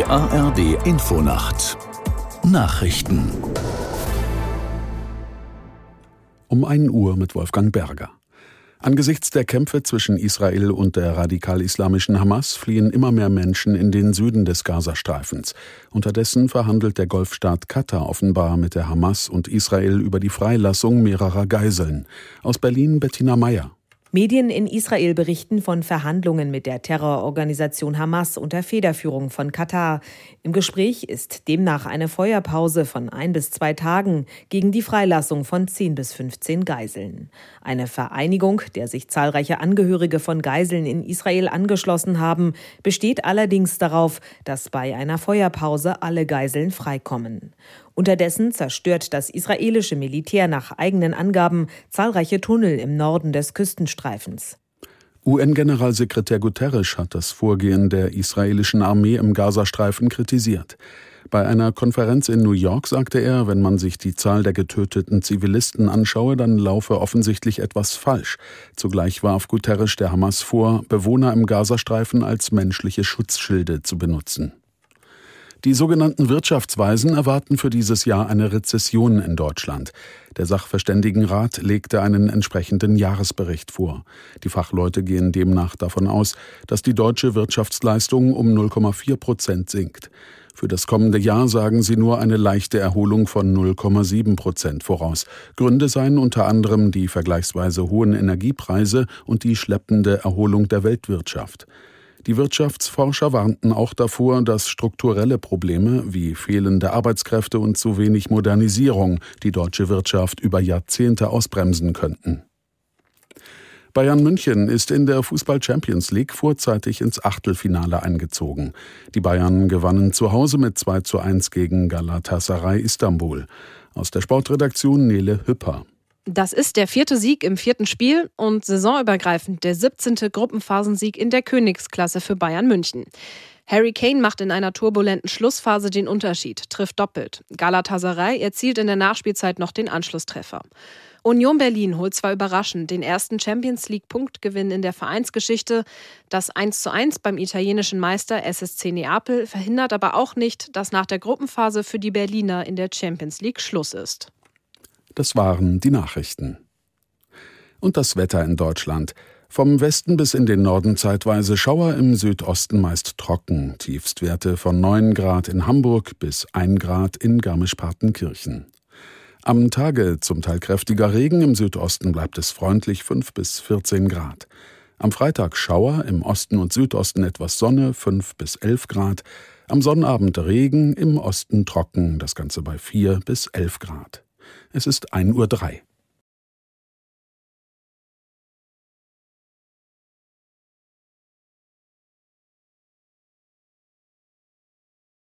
Die ARD Infonacht Nachrichten um 1 Uhr mit Wolfgang Berger. Angesichts der Kämpfe zwischen Israel und der radikal-islamischen Hamas fliehen immer mehr Menschen in den Süden des Gazastreifens. Unterdessen verhandelt der Golfstaat Katar offenbar mit der Hamas und Israel über die Freilassung mehrerer Geiseln. Aus Berlin Bettina Meyer. Medien in Israel berichten von Verhandlungen mit der Terrororganisation Hamas unter Federführung von Katar. Im Gespräch ist demnach eine Feuerpause von ein bis zwei Tagen gegen die Freilassung von 10 bis 15 Geiseln. Eine Vereinigung, der sich zahlreiche Angehörige von Geiseln in Israel angeschlossen haben, besteht allerdings darauf, dass bei einer Feuerpause alle Geiseln freikommen. Unterdessen zerstört das israelische Militär nach eigenen Angaben zahlreiche Tunnel im Norden des Küstenstreifens. UN-Generalsekretär Guterres hat das Vorgehen der israelischen Armee im Gazastreifen kritisiert. Bei einer Konferenz in New York sagte er, wenn man sich die Zahl der getöteten Zivilisten anschaue, dann laufe offensichtlich etwas falsch. Zugleich warf Guterres der Hamas vor, Bewohner im Gazastreifen als menschliche Schutzschilde zu benutzen. Die sogenannten Wirtschaftsweisen erwarten für dieses Jahr eine Rezession in Deutschland. Der Sachverständigenrat legte einen entsprechenden Jahresbericht vor. Die Fachleute gehen demnach davon aus, dass die deutsche Wirtschaftsleistung um 0,4 Prozent sinkt. Für das kommende Jahr sagen sie nur eine leichte Erholung von 0,7 Prozent voraus. Gründe seien unter anderem die vergleichsweise hohen Energiepreise und die schleppende Erholung der Weltwirtschaft. Die Wirtschaftsforscher warnten auch davor, dass strukturelle Probleme wie fehlende Arbeitskräfte und zu wenig Modernisierung die deutsche Wirtschaft über Jahrzehnte ausbremsen könnten. Bayern München ist in der Fußball Champions League vorzeitig ins Achtelfinale eingezogen. Die Bayern gewannen zu Hause mit 2 zu 1 gegen Galatasaray Istanbul. Aus der Sportredaktion Nele Hüpper. Das ist der vierte Sieg im vierten Spiel und saisonübergreifend der 17. Gruppenphasensieg in der Königsklasse für Bayern München. Harry Kane macht in einer turbulenten Schlussphase den Unterschied, trifft doppelt. Galatasaray erzielt in der Nachspielzeit noch den Anschlusstreffer. Union Berlin holt zwar überraschend den ersten Champions League Punktgewinn in der Vereinsgeschichte. Das 1 zu 1 beim italienischen Meister SSC Neapel verhindert aber auch nicht, dass nach der Gruppenphase für die Berliner in der Champions League Schluss ist. Das waren die Nachrichten. Und das Wetter in Deutschland. Vom Westen bis in den Norden zeitweise Schauer, im Südosten meist trocken. Tiefstwerte von 9 Grad in Hamburg bis 1 Grad in Garmisch-Partenkirchen. Am Tage zum Teil kräftiger Regen, im Südosten bleibt es freundlich 5 bis 14 Grad. Am Freitag Schauer, im Osten und Südosten etwas Sonne 5 bis 11 Grad. Am Sonnabend Regen, im Osten trocken, das Ganze bei 4 bis 11 Grad. Es ist 1.03 Uhr.